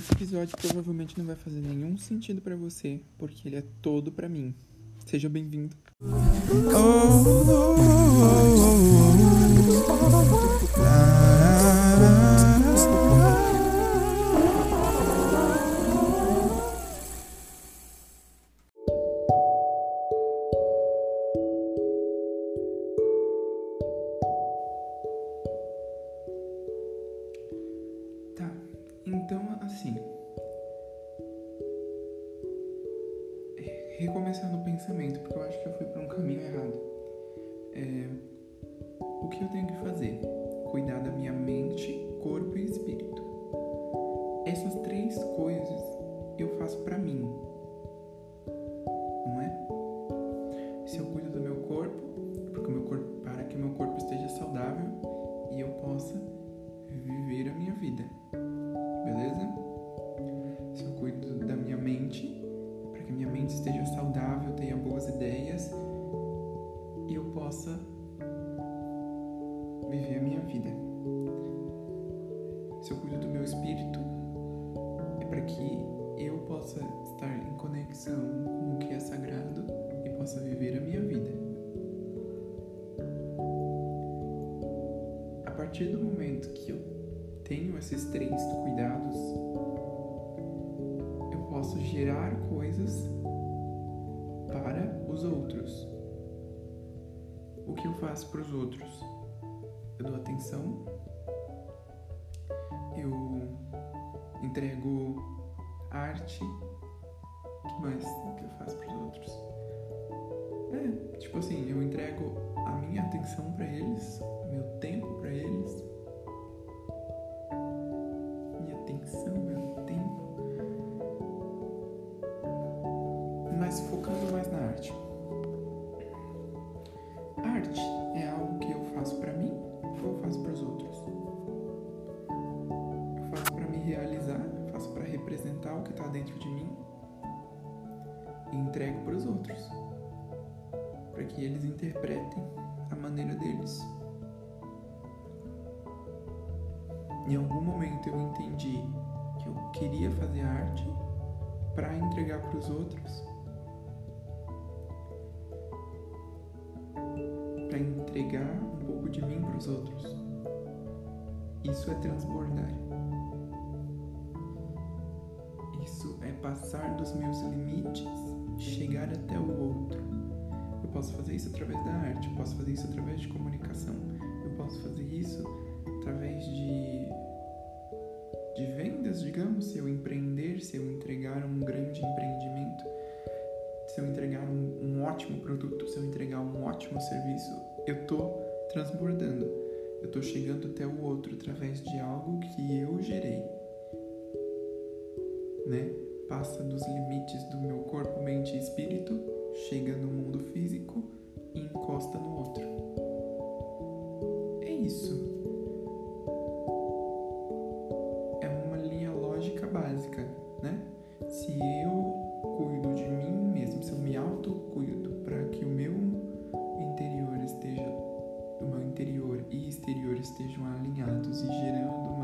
Esse episódio provavelmente não vai fazer nenhum sentido pra você, porque ele é todo pra mim. Seja bem-vindo. Tá, que eu tenho que fazer? Cuidar da minha mente, corpo e espírito. Essas três coisas eu faço para mim. Conexão com o que é sagrado e possa viver a minha vida. A partir do momento que eu tenho esses três cuidados, eu posso gerar coisas para os outros. O que eu faço para os outros? Eu dou atenção, eu entrego arte. Mais que eu faço para os outros? É, tipo assim, eu entrego a minha atenção para eles, meu tempo para eles, minha atenção, meu tempo. Mas focando mais na. Arte e entrego para os outros, para que eles interpretem a maneira deles. Em algum momento eu entendi que eu queria fazer arte para entregar para os outros, para entregar um pouco de mim para os outros. Isso é transbordar. Isso é passar dos meus limites, chegar até o outro. Eu posso fazer isso através da arte, eu posso fazer isso através de comunicação, eu posso fazer isso através de de vendas, digamos, se eu empreender, se eu entregar um grande empreendimento, se eu entregar um, um ótimo produto, se eu entregar um ótimo serviço, eu tô transbordando. Eu tô chegando até o outro através de algo que eu gerei. Né? Passa dos limites exterior estejam alinhados e gerando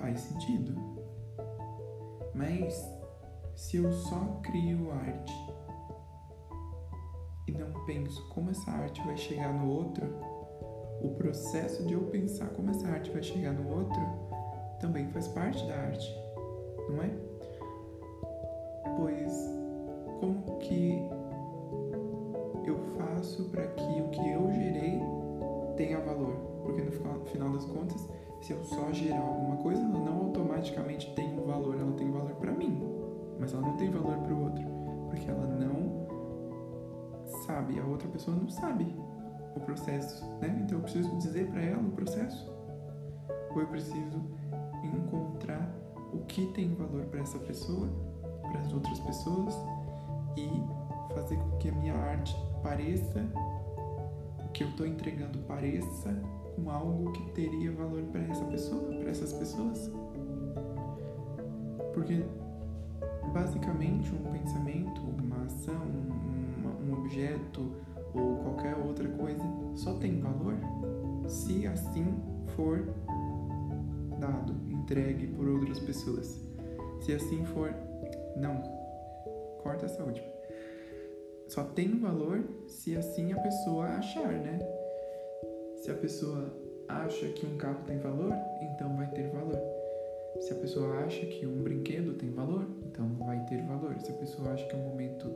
Faz sentido. Mas se eu só crio arte e não penso como essa arte vai chegar no outro, o processo de eu pensar como essa arte vai chegar no outro também faz parte da arte, não é? Pois como que eu faço para que o que eu gerei tenha valor? Porque no final- das contas, se eu só gerar alguma coisa, ela não automaticamente tem um valor, ela tem valor para mim, mas ela não tem valor para o outro, porque ela não sabe, a outra pessoa não sabe o processo, né? Então eu preciso dizer para ela o processo. Ou eu preciso encontrar o que tem valor para essa pessoa, para as outras pessoas e fazer com que a minha arte pareça, que eu estou entregando pareça com algo que teria valor para essa pessoa, para essas pessoas. Porque basicamente um pensamento, uma ação, um, um objeto ou qualquer outra coisa só tem valor se assim for dado, entregue por outras pessoas. Se assim for, não. Corta essa última. Só tem valor se assim a pessoa achar, né? Se a pessoa acha que um carro tem valor, então vai ter valor. Se a pessoa acha que um brinquedo tem valor, então vai ter valor. Se a pessoa acha que um momento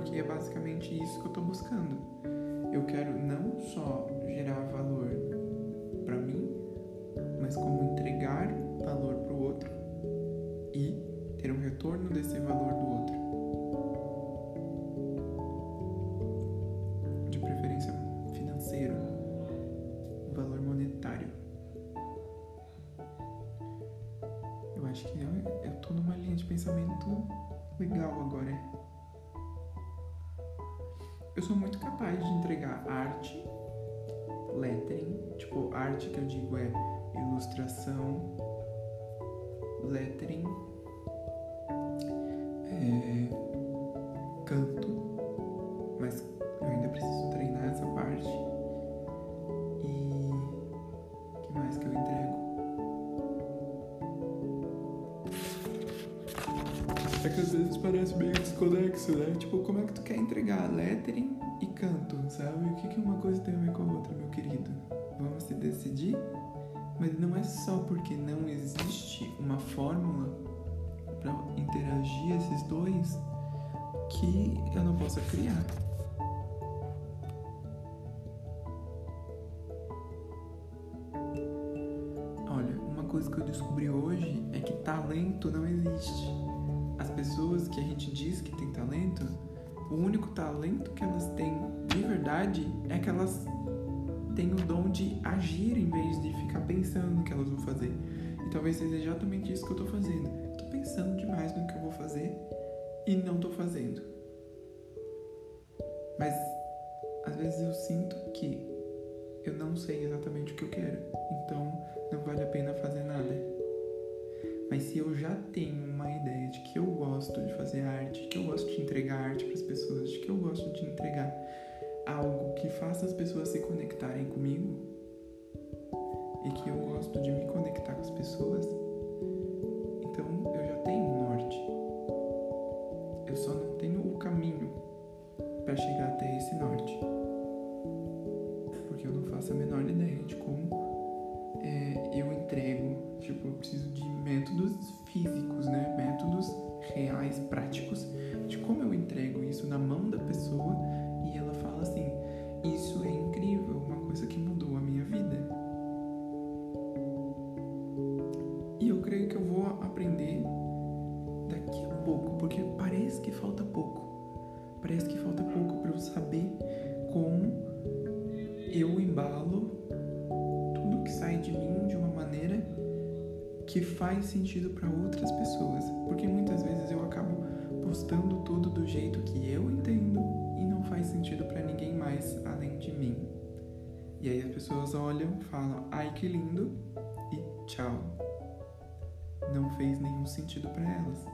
Porque é basicamente isso que eu estou buscando. Eu quero não só gerar valor para mim, mas como entregar valor para o outro e ter um retorno desse valor do outro. pensamento legal agora. Eu sou muito capaz de entregar arte, lettering, tipo, arte que eu digo é ilustração, lettering, é, canto, mas eu ainda preciso treinar essa parte. E que mais que eu entrego? É que às vezes parece meio desconexo, né? Tipo, como é que tu quer entregar lettering e canto, sabe? O que, que uma coisa tem a ver com a outra, meu querido? Vamos se decidir? Mas não é só porque não existe uma fórmula para interagir esses dois que eu não possa criar. Olha, uma coisa que eu descobri hoje é que talento não existe as pessoas que a gente diz que tem talento, o único talento que elas têm de verdade é que elas têm o dom de agir em vez de ficar pensando no que elas vão fazer. E talvez seja exatamente isso que eu tô fazendo. Tô pensando demais no que eu vou fazer e não tô fazendo. Mas às vezes eu sinto que eu não sei exatamente o que eu quero, então não vale a pena fazer nada. Mas se eu já tenho uma ideia de que eu gosto de fazer arte, que eu gosto de entregar arte para as pessoas, de que eu gosto de entregar algo que faça as pessoas se conectarem comigo e que eu gosto de me conectar com as pessoas, então eu já tenho um norte. Eu só não tenho o caminho para chegar até esse norte. Porque eu não faço a menor ideia de como. Tipo, eu preciso de métodos físicos, né? Métodos reais, práticos, de como eu entrego isso na mão da pessoa e ela fala assim: Isso é incrível, uma coisa que mudou a minha vida. E eu creio que eu vou aprender daqui a pouco, porque parece que falta pouco. Parece que falta pouco para eu saber que faz sentido para outras pessoas, porque muitas vezes eu acabo postando tudo do jeito que eu entendo e não faz sentido para ninguém mais além de mim. E aí as pessoas olham, falam: "Ai, que lindo" e tchau. Não fez nenhum sentido para elas.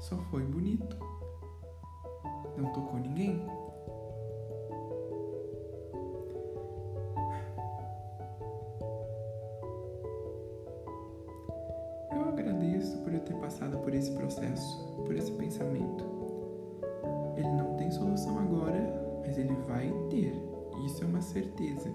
Só foi bonito. Não tocou ninguém. Ter passado por esse processo, por esse pensamento. Ele não tem solução agora, mas ele vai ter. Isso é uma certeza.